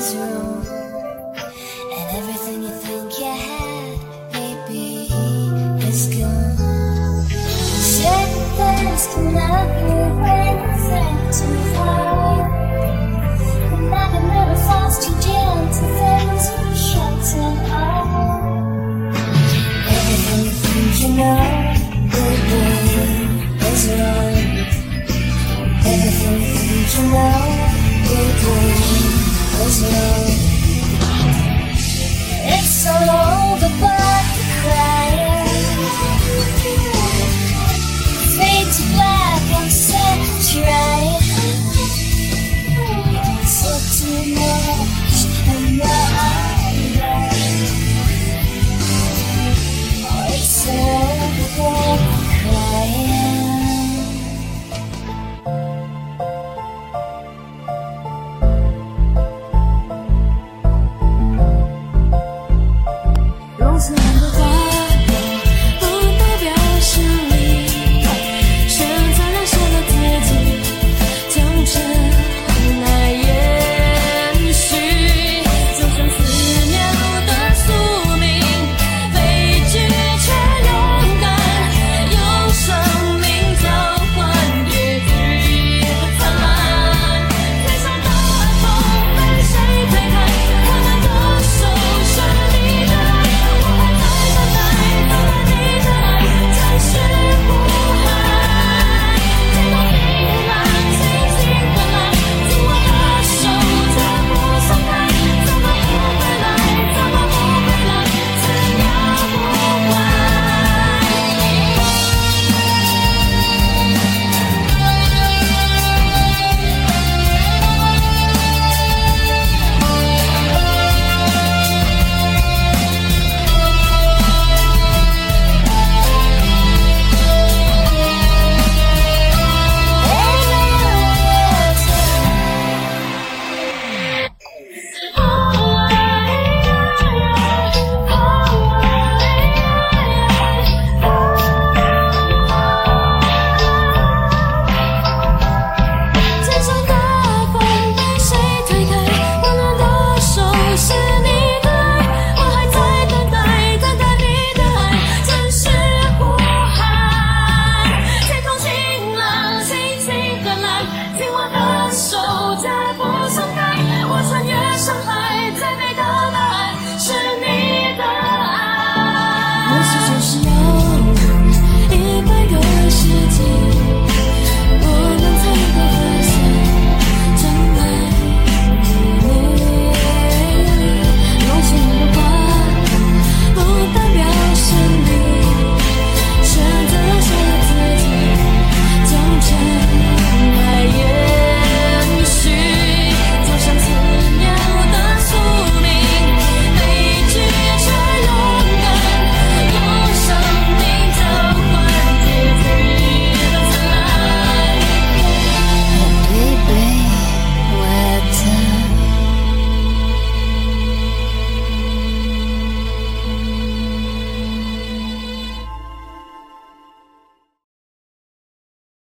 his room. Game